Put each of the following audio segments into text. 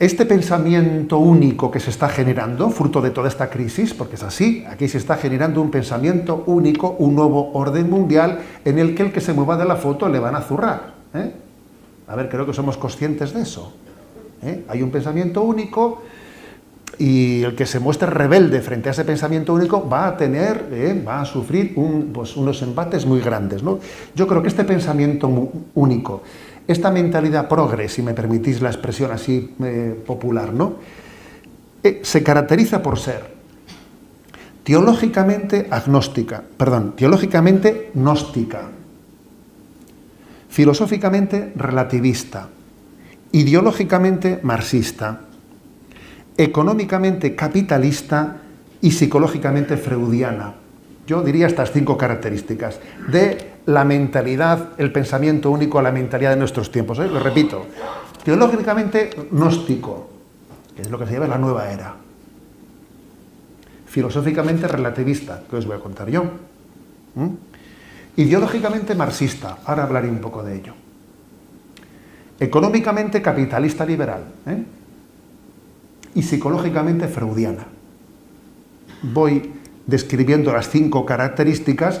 este pensamiento único que se está generando, fruto de toda esta crisis, porque es así, aquí se está generando un pensamiento único, un nuevo orden mundial en el que el que se mueva de la foto le van a zurrar. ¿eh? A ver, creo que somos conscientes de eso. ¿eh? Hay un pensamiento único y el que se muestre rebelde frente a ese pensamiento único va a tener, ¿eh? va a sufrir pues, unos embates muy grandes. Yo creo que este pensamiento único, esta mentalidad progre, si me permitís la expresión así eh, popular, ¿no? Eh, se caracteriza por ser teológicamente agnóstica, perdón, teológicamente gnóstica, filosóficamente relativista, ideológicamente marxista, económicamente capitalista y psicológicamente freudiana. Yo diría estas cinco características de la mentalidad, el pensamiento único a la mentalidad de nuestros tiempos. ¿eh? Lo repito, teológicamente gnóstico, que es lo que se llama la nueva era. Filosóficamente relativista, que os voy a contar yo. Ideológicamente marxista, ahora hablaré un poco de ello. Económicamente capitalista liberal. ¿eh? Y psicológicamente freudiana. Voy describiendo las cinco características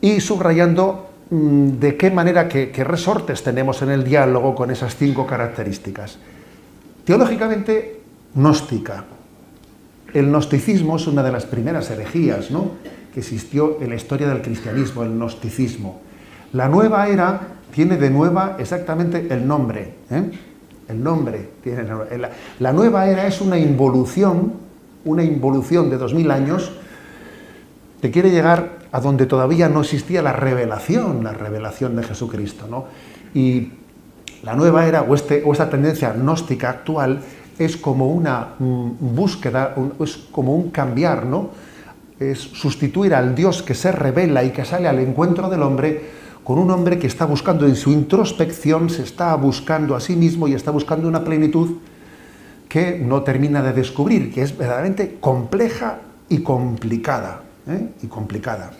y subrayando mm, de qué manera, qué, resortes tenemos en el diálogo con esas cinco características. Teológicamente, gnóstica. El gnosticismo es una de las primeras herejías ¿no? que existió en la historia del cristianismo, el gnosticismo. La nueva era tiene de nueva exactamente el nombre. ¿eh? El nombre tiene la, nueva era es una involución, una involución de dos mil años que quiere llegar a donde todavía no existía la revelación, la revelación de Jesucristo. ¿no? Y la nueva era o, este, o esta tendencia gnóstica actual es como una mm, búsqueda, es como un cambiar, ¿no? Es sustituir al Dios que se revela y que sale al encuentro del hombre con un hombre que está buscando en su introspección, se está buscando a sí mismo y está buscando una plenitud que no termina de descubrir, que es verdaderamente compleja y complicada. ¿Eh? y complicada.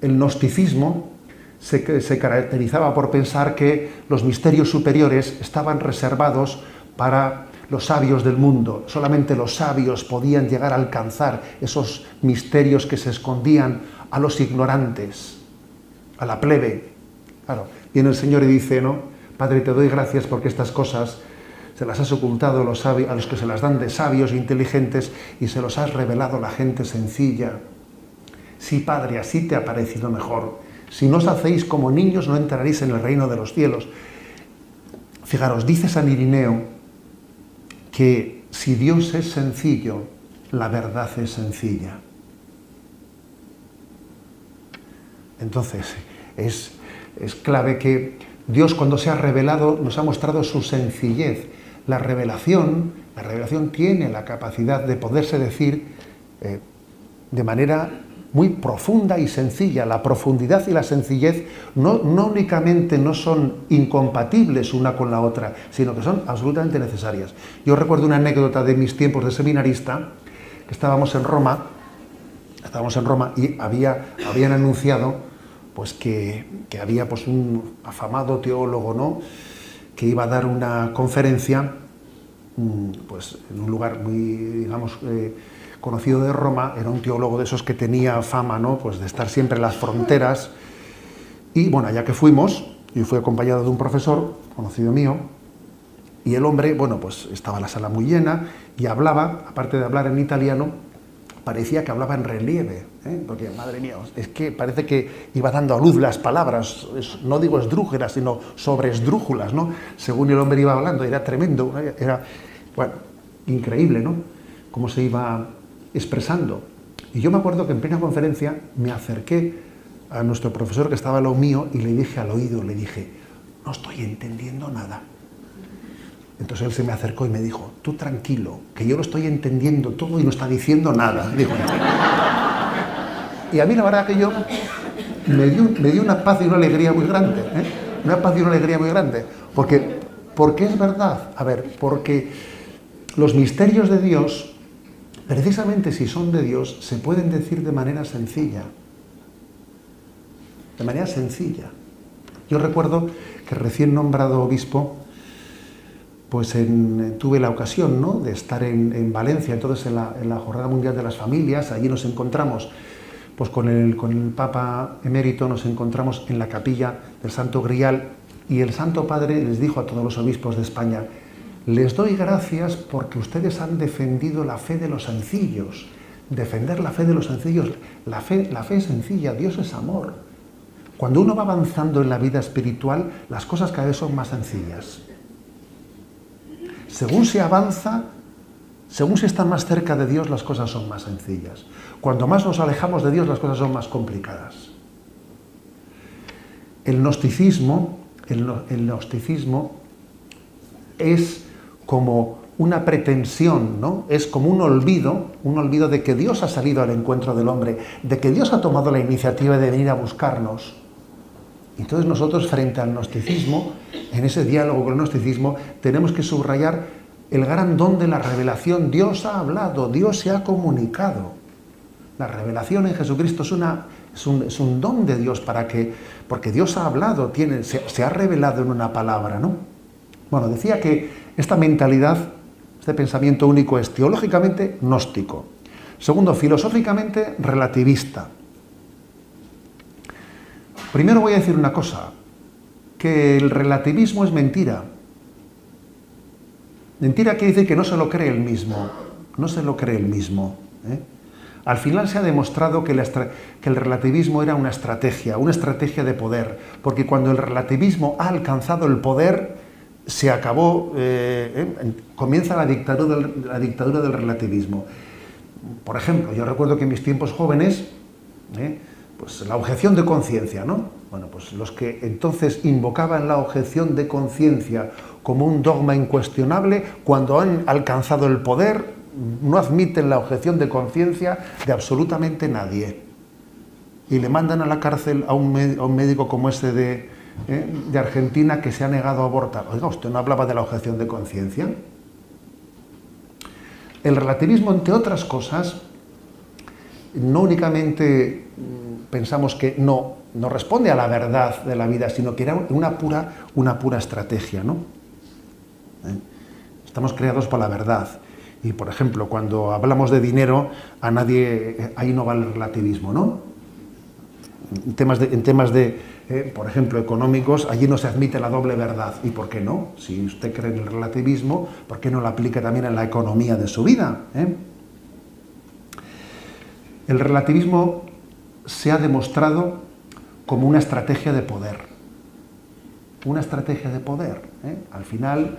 el gnosticismo se, se caracterizaba por pensar que los misterios superiores estaban reservados para los sabios del mundo. Solamente los sabios podían llegar a alcanzar esos misterios que se escondían a los ignorantes, a la plebe. Claro, viene el Señor y dice, ¿no? Padre, te doy gracias porque estas cosas se las has ocultado a los, a los que se las dan de sabios e inteligentes y se los has revelado a la gente sencilla. Sí, Padre, así te ha parecido mejor. Si no os hacéis como niños, no entraréis en el reino de los cielos. Fijaros, dice San Irineo que si Dios es sencillo, la verdad es sencilla. Entonces, es, es clave que Dios cuando se ha revelado nos ha mostrado su sencillez la revelación, la revelación tiene la capacidad de poderse decir eh, de manera muy profunda y sencilla. La profundidad y la sencillez no, no, únicamente no son incompatibles una con la otra, sino que son absolutamente necesarias. Yo recuerdo una anécdota de mis tiempos de seminarista, que estábamos en Roma, estábamos en Roma y había, habían anunciado pues, que, que había pues, un afamado teólogo, ¿no? Que iba a dar una conferencia mm, pues, en un lugar muy, digamos, eh, conocido de Roma, era un teólogo de esos que tenía fama ¿no? pues de estar siempre en las fronteras. Y bueno, allá que fuimos, yo fui acompañado de un profesor, conocido mío, y el hombre, bueno, pues estaba la sala muy llena y hablaba, aparte de hablar en italiano, parecía que hablaba en relieve, ¿eh? porque madre mía, es que parece que iba dando a luz las palabras, no digo esdrújulas, sino sobre esdrújulas, ¿no? Según el hombre iba hablando, era tremendo, era, bueno, increíble, ¿no? Cómo se iba expresando. Y yo me acuerdo que en plena conferencia me acerqué a nuestro profesor que estaba a lo mío y le dije al oído, le dije, no estoy entendiendo nada. Entonces él se me acercó y me dijo, tú tranquilo, que yo lo estoy entendiendo todo y no está diciendo nada. y a mí la verdad que yo me dio, una paz y una alegría muy grande, ¿eh? una paz y una alegría muy grande, porque, porque es verdad, a ver, porque los misterios de Dios, precisamente si son de Dios, se pueden decir de manera sencilla, de manera sencilla. Yo recuerdo que recién nombrado obispo, pues tuve la ocasión ¿no? de estar en, Valencia, entonces en la, Jornada Mundial de las Familias, allí nos encontramos pues con el, con el Papa emérito, nos encontramos en la capilla del Santo Grial y el Santo Padre les dijo a todos los obispos de España, les doy gracias porque ustedes han defendido la fe de los sencillos. Defender la fe de los sencillos, la fe, la fe es sencilla, Dios es amor. Cuando uno va avanzando en la vida espiritual, las cosas cada vez son más sencillas. Según se avanza, según se está más cerca de Dios, las cosas son más sencillas. Cuando más nos alejamos de Dios, las cosas son más complicadas. El gnosticismo, el, el gnosticismo es como una pretensión, ¿no? Es como un olvido, un olvido de que Dios ha salido al encuentro del hombre, de que Dios ha tomado la iniciativa de venir a buscarnos. Entonces nosotros frente al gnosticismo, en ese diálogo con el gnosticismo, tenemos que subrayar el gran don de la revelación. Dios ha hablado, Dios se ha comunicado. La revelación en Jesucristo es, una, es, un, don de Dios para que, porque Dios ha hablado, tiene, se, se ha revelado en una palabra, ¿no? Bueno, decía que esta mentalidad, este pensamiento único es teológicamente gnóstico. Segundo, filosóficamente relativista. Primero voy a decir una cosa, que el relativismo es mentira. Mentira quiere decir que no se lo cree el mismo, no se lo cree el mismo. ¿eh? Al final se ha demostrado que, el relativismo era una estrategia, una estrategia de poder, porque cuando el relativismo ha alcanzado el poder, se acabó, eh, eh, comienza la dictadura, del, relativismo. Por ejemplo, yo recuerdo que en mis tiempos jóvenes, pues la objeción de conciencia, ¿no? Bueno, pues los que entonces invocaban la objeción de conciencia como un dogma incuestionable, cuando han alcanzado el poder, no admiten la objeción de conciencia de absolutamente nadie. Y le mandan a la cárcel a un, médico como ese de, ¿eh? de Argentina que se ha negado a abortar. Oiga, usted no hablaba de la objeción de conciencia. El relativismo, entre otras cosas, no únicamente mm, pensamos que no, no responde a la verdad de la vida, sino que era una pura, una pura estrategia. ¿no? ¿Eh? Estamos creados por la verdad. Y, por ejemplo, cuando hablamos de dinero, a nadie, ahí no va el relativismo, ¿no? En temas en temas de eh, por ejemplo, económicos, allí no se admite la doble verdad. ¿Y por qué no? Si usted cree en el relativismo, ¿por qué no lo aplica también en la economía de su vida? Eh? El relativismo se ha demostrado como una estrategia de poder. Una estrategia de poder. ¿eh? Al final,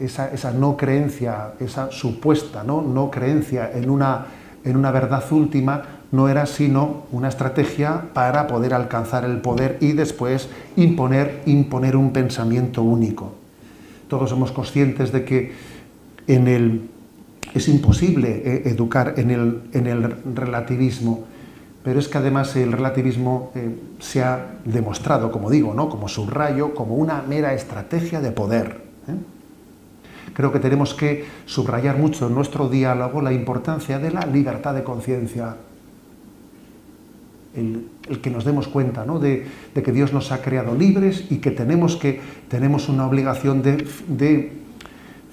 esa, esa, no creencia, esa supuesta no, no creencia en una, en una verdad última, no era sino una estrategia para poder alcanzar el poder y después imponer, imponer un pensamiento único. Todos somos conscientes de que en el, es imposible eh, educar en el, en el, relativismo, pero es que además el relativismo eh, se ha demostrado, como digo, ¿no? como subrayo, como una mera estrategia de poder. ¿eh? Creo que tenemos que subrayar mucho en nuestro diálogo la importancia de la libertad de conciencia, el, que nos demos cuenta de, que Dios nos ha creado libres y que tenemos, que, tenemos una obligación de,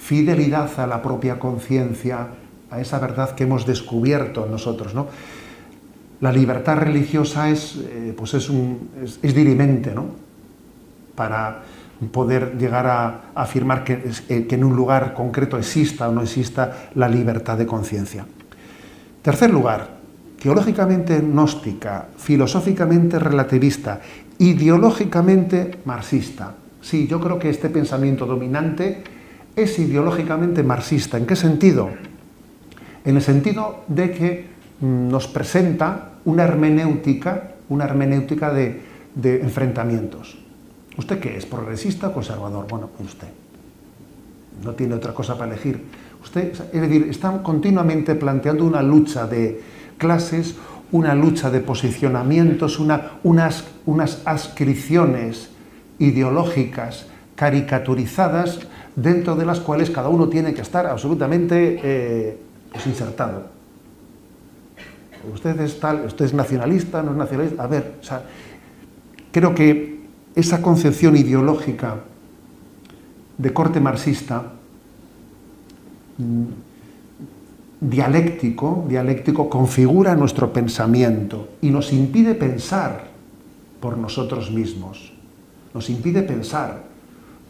fidelidad a la propia conciencia, a esa verdad que hemos descubierto nosotros. ¿no? La libertad religiosa es, eh, pues es, un, es, dirimente ¿no? para poder llegar a, afirmar que, eh, que en un lugar concreto exista o no exista la libertad de conciencia. Tercer lugar, teológicamente gnóstica, filosóficamente relativista, ideológicamente marxista. Sí, yo creo que este pensamiento dominante es ideológicamente marxista. ¿En qué sentido? En el sentido de que mm, nos presenta una hermenéutica, una hermenéutica de, enfrentamientos. ¿Usted qué es? ¿Progresista o conservador? Bueno, pues usted. No tiene otra cosa para elegir. Usted, es decir, está continuamente planteando una lucha de, clases, una lucha de posicionamientos, unas, unas ascripciones ideológicas caricaturizadas dentro de las cuales cada uno tiene que estar absolutamente eh, pues insertado. Usted es tal, usted es nacionalista, no es nacionalista. A ver, creo que esa concepción ideológica de corte marxista, mm, dialéctico, dialéctico, configura nuestro pensamiento y nos impide pensar por nosotros mismos. Nos impide pensar.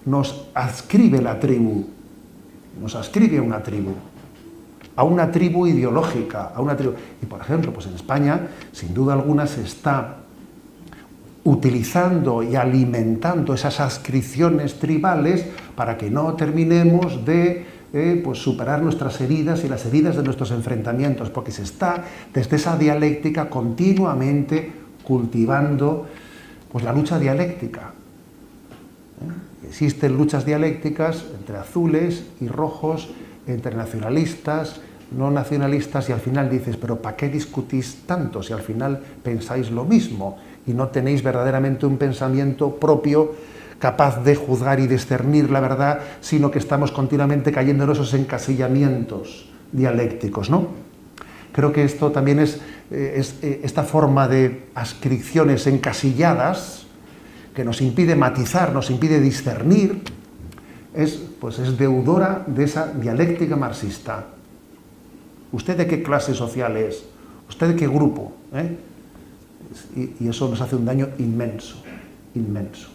Nos adscribe la tribu. Nos adscribe a una tribu. A una tribu ideológica, a una tribu. Y por ejemplo, pues en España, sin duda alguna, se está utilizando y alimentando esas adscripciones tribales para que no terminemos de eh, pues superar nuestras heridas y las heridas de nuestros enfrentamientos, porque se está desde esa dialéctica continuamente cultivando pues, la lucha dialéctica. Existen luchas dialécticas entre azules y rojos, entre nacionalistas, no nacionalistas, y al final dices, pero ¿para qué discutís tanto si al final pensáis lo mismo? y no tenéis verdaderamente un pensamiento propio capaz de juzgar y discernir la verdad, sino que estamos continuamente cayendo en esos encasillamientos dialécticos, ¿no? Creo que esto también es, eh, eh, esta forma de ascripciones encasilladas que nos impide matizar, nos impide discernir, es, pues es deudora de esa dialéctica marxista. ¿Usted de qué clase social es? ¿Usted de qué grupo? ¿Eh? y, eso nos hace un daño inmenso, inmenso.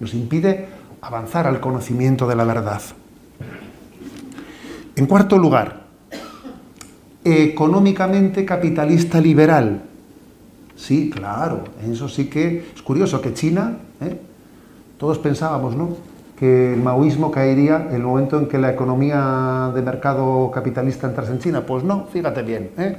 Nos impide avanzar al conocimiento de la verdad. En cuarto lugar, económicamente capitalista liberal. Sí, claro, eso sí que es curioso que China, ¿eh? todos pensábamos, ¿no? que el maoísmo caería en el momento en que la economía de mercado capitalista entrase en China. Pues no, fíjate bien, ¿eh?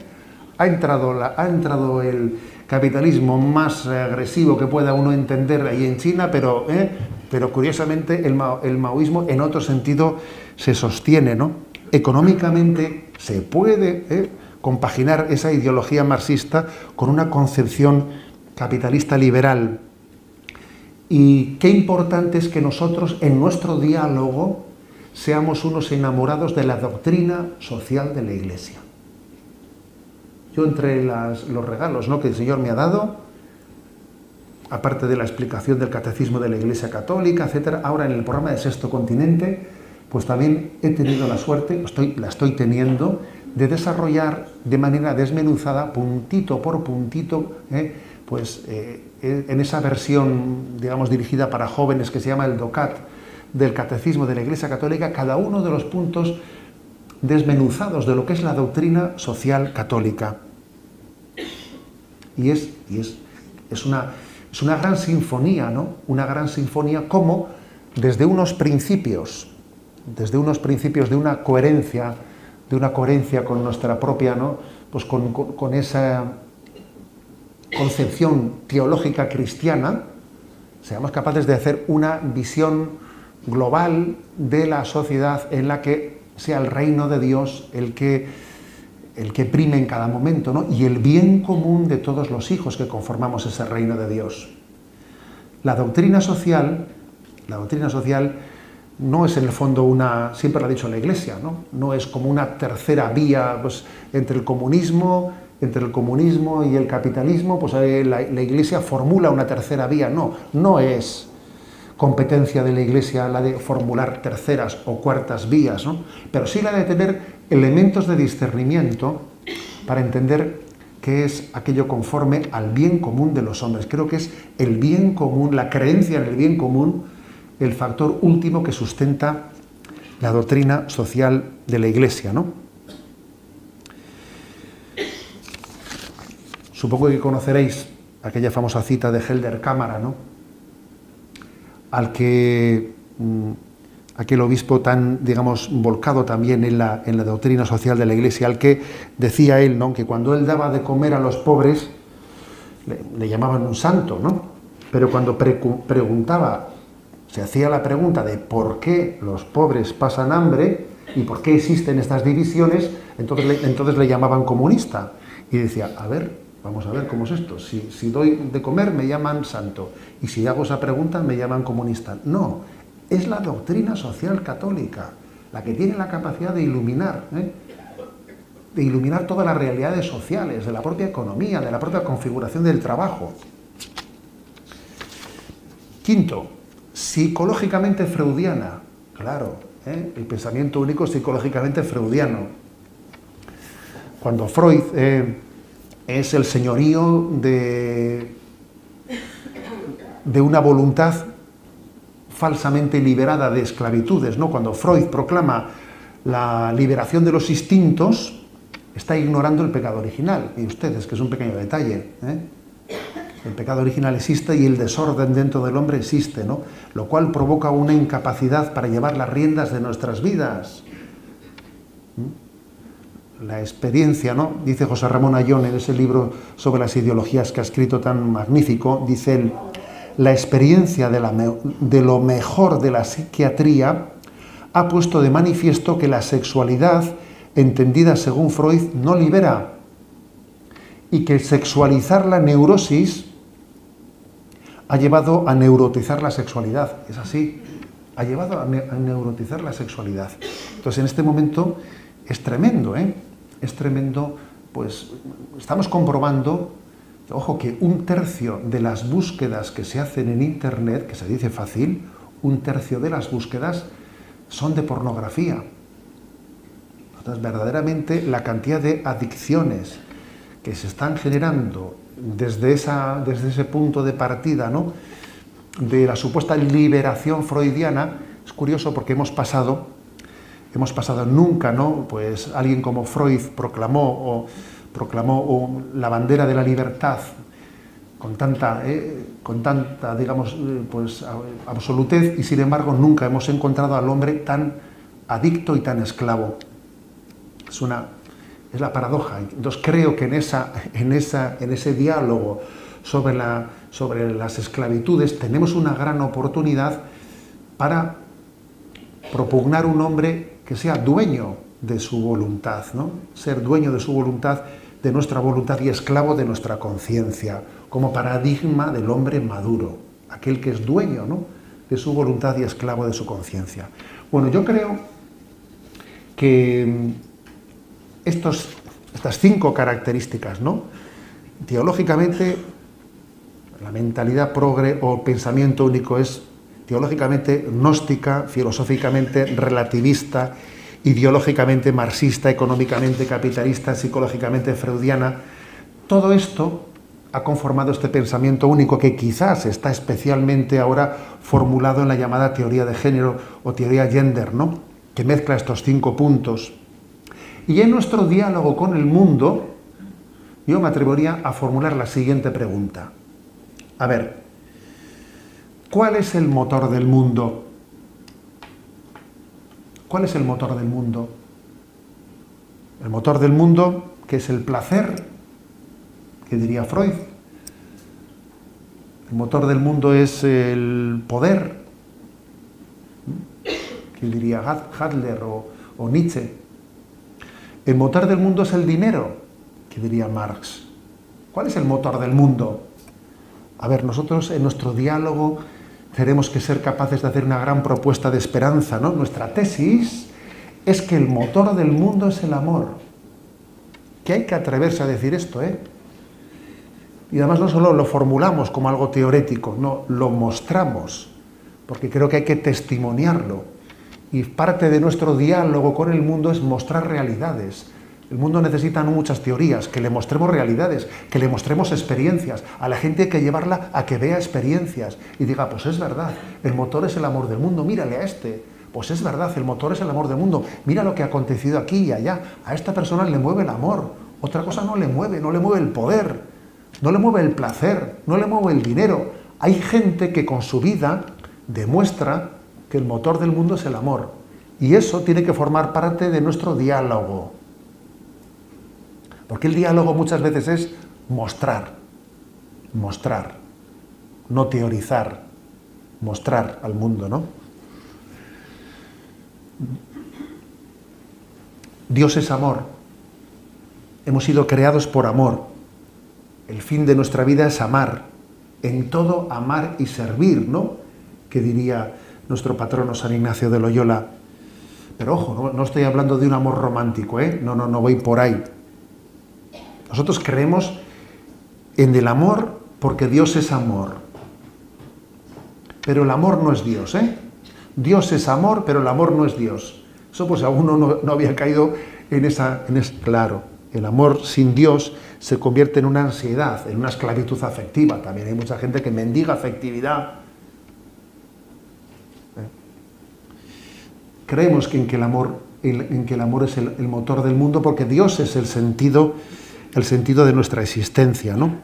ha, entrado ha entrado el, capitalismo más agresivo que pueda uno entender ahí en China, pero, ¿eh? pero curiosamente el, maoísmo en otro sentido se sostiene, ¿no? Económicamente se puede ¿eh? Compaginar esa ideología marxista con una concepción capitalista liberal. Y qué importante es que nosotros en nuestro diálogo seamos unos enamorados de la doctrina social de la Iglesia entre los regalos ¿no? que el Señor me ha dado, aparte de la explicación del catecismo de la Iglesia Católica, etcétera, ahora en el programa de Sexto Continente, pues también he tenido la suerte, estoy, la estoy teniendo, de desarrollar de manera desmenuzada, puntito por puntito, ¿eh? pues eh, en esa versión, digamos, dirigida para jóvenes que se llama el DOCAT del Catecismo de la Iglesia Católica, cada uno de los puntos desmenuzados de lo que es la doctrina social católica. Y es, es, es, una, es una gran sinfonía, ¿no? Una gran sinfonía como desde unos principios, desde unos principios de una coherencia, de una coherencia con nuestra propia, ¿no? Pues con, con esa concepción teológica cristiana, seamos capaces de hacer una visión global de la sociedad en la que sea el reino de Dios el que el que prime en cada momento, ¿no? y el bien común de todos los hijos que conformamos ese reino de Dios. La doctrina social, la doctrina social no es en el fondo una, siempre lo ha dicho la Iglesia, no, no es como una tercera vía pues, entre el comunismo, entre el comunismo y el capitalismo, pues la, la Iglesia formula una tercera vía, no, no es competencia de la Iglesia la de formular terceras o cuartas vías, ¿no? pero sí la de tener elementos de discernimiento para entender qué es aquello conforme al bien común de los hombres. Creo que es el bien común, la creencia en el bien común, el factor último que sustenta la doctrina social de la Iglesia, ¿no? Supongo que conoceréis aquella famosa cita de Helder Cámara, ¿no? al que mm, aquel obispo tan, digamos, volcado también en la, en la, doctrina social de la Iglesia, al que decía él, ¿no? que cuando él daba de comer a los pobres, le, llamaban un santo, ¿no? Pero cuando preguntaba, se hacía la pregunta de por qué los pobres pasan hambre y por qué existen estas divisiones, entonces le, llamaban comunista. Y decía, a ver, Vamos a ver cómo es esto. Si, doy de comer me llaman santo y si hago esa pregunta me llaman comunista. No, es la doctrina social católica la que tiene la capacidad de iluminar, ¿eh? de iluminar todas las realidades sociales, de la propia economía, de la propia configuración del trabajo. Quinto, psicológicamente freudiana. Claro, ¿eh? el pensamiento único psicológicamente freudiano. Cuando Freud eh, es el señorío de, de una voluntad falsamente liberada de esclavitudes, ¿no? Cuando Freud proclama la liberación de los instintos, está ignorando el pecado original. Y ustedes, que es un pequeño detalle. ¿eh? El pecado original existe y el desorden dentro del hombre existe, ¿no? Lo cual provoca una incapacidad para llevar las riendas de nuestras vidas. ¿Mm? La experiencia, ¿no? Dice José Ramón Ayón en ese libro sobre las ideologías que ha escrito tan magnífico, dice él, la experiencia de, lo mejor de la psiquiatría ha puesto de manifiesto que la sexualidad, entendida según Freud, no libera y que sexualizar la neurosis ha llevado a neurotizar la sexualidad. Es así, ha llevado a, neurotizar la sexualidad. Entonces, en este momento es tremendo, ¿eh? Es tremendo, pues estamos comprobando, ojo, que un tercio de las búsquedas que se hacen en Internet, que se dice fácil, un tercio de las búsquedas son de pornografía. Entonces, verdaderamente la cantidad de adicciones que se están generando desde, esa, desde ese punto de partida ¿no? de la supuesta liberación freudiana, es curioso porque hemos pasado, hemos pasado nunca, ¿no? Pues alguien como Freud proclamó o proclamó la bandera de la libertad con tanta, eh, con tanta, digamos, eh, pues absolutez y sin embargo nunca hemos encontrado al hombre tan adicto y tan esclavo. Es una es la paradoja. Entonces creo que en, esa, en, esa, en ese diálogo sobre, la, sobre las esclavitudes tenemos una gran oportunidad para propugnar un hombre que sea dueño de su voluntad, ¿no? ser dueño de su voluntad, de nuestra voluntad y esclavo de nuestra conciencia, como paradigma del hombre maduro, aquel que es dueño ¿no? de su voluntad y esclavo de su conciencia. Bueno, yo creo que estas cinco características, ¿no? Teológicamente, la mentalidad progre o pensamiento único es teológicamente gnóstica, filosóficamente relativista, ideológicamente marxista, económicamente capitalista, psicológicamente freudiana. Todo esto ha conformado este pensamiento único que quizás está especialmente ahora formulado en la llamada teoría de género o teoría gender, ¿no? que mezcla estos cinco puntos. Y en nuestro diálogo con el mundo, yo me atrevería a formular la siguiente pregunta. A ver, ¿cuál es el motor del mundo? ¿Cuál es el motor del mundo? El motor del mundo, que es el placer, que diría Freud. El motor del mundo es el poder, que diría Hadler o, o Nietzsche. El motor del mundo es el dinero, que diría Marx. ¿Cuál es el motor del mundo? A ver, nosotros en nuestro diálogo tenemos que ser capaces de hacer una gran propuesta de esperanza, ¿no? Nuestra tesis es que el motor del mundo es el amor. Que hay que atreverse a decir esto, ¿eh? Y además no solo lo formulamos como algo teórico, no, lo mostramos, porque creo que hay que testimoniarlo. Y parte de nuestro diálogo con el mundo es mostrar realidades. El mundo necesita no muchas teorías, que le mostremos realidades, que le mostremos experiencias. A la gente hay que llevarla a que vea experiencias y diga, pues es verdad, el motor es el amor del mundo, mírale a este. Pues es verdad, el motor es el amor del mundo. Mira lo que ha acontecido aquí y allá. A esta persona le mueve el amor. Otra cosa no le mueve, no le mueve el poder, no le mueve el placer, no le mueve el dinero. Hay gente que con su vida demuestra que el motor del mundo es el amor. Y eso tiene que formar parte de nuestro diálogo. Porque el diálogo muchas veces es mostrar, mostrar, no teorizar, mostrar al mundo, ¿no? Dios es amor. Hemos sido creados por amor. El fin de nuestra vida es amar. En todo amar y servir, ¿no? Que diría nuestro patrono San Ignacio de Loyola. Pero ojo, no, estoy hablando de un amor romántico, ¿eh? No, no, no voy por ahí. Nosotros creemos en el amor porque Dios es amor. pero el amor no es Dios, ¿eh? Dios es amor, pero el amor no es Dios. Eso pues aún no, no había caído en esa, en ese, claro, el amor sin Dios se convierte en una ansiedad, en una esclavitud afectiva. También hay mucha gente que mendiga afectividad. Creemos que en que el amor, en que el amor es el, motor del mundo porque Dios es el sentido, el sentido de nuestra existencia, ¿no?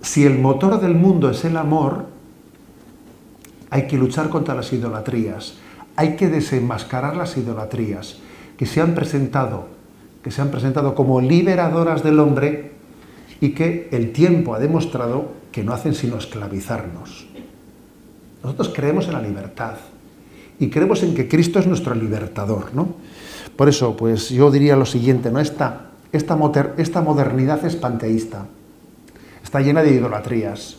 Si el motor del mundo es el amor, hay que luchar contra las idolatrías, hay que desenmascarar las idolatrías que se han presentado, que se han presentado como liberadoras del hombre y que el tiempo ha demostrado que no hacen sino esclavizarnos. Nosotros creemos en la libertad y creemos en que Cristo es nuestro libertador, ¿no? Por eso, pues yo diría lo siguiente, ¿no? Esta, esta, esta modernidad es panteísta, está llena de idolatrías.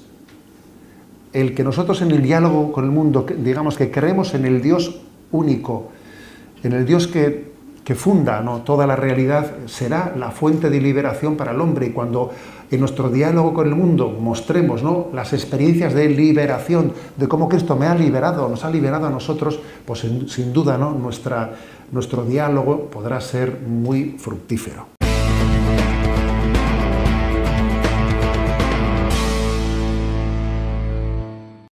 El que nosotros en el diálogo con el mundo, digamos que creemos en el Dios único, en el Dios que que funda ¿no? toda la realidad, será la fuente de liberación para el hombre. Y cuando en nuestro diálogo con el mundo mostremos ¿no? las experiencias de liberación, de cómo Cristo me ha liberado, nos ha liberado a nosotros, pues sin, duda ¿no? Nuestra, nuestro diálogo podrá ser muy fructífero.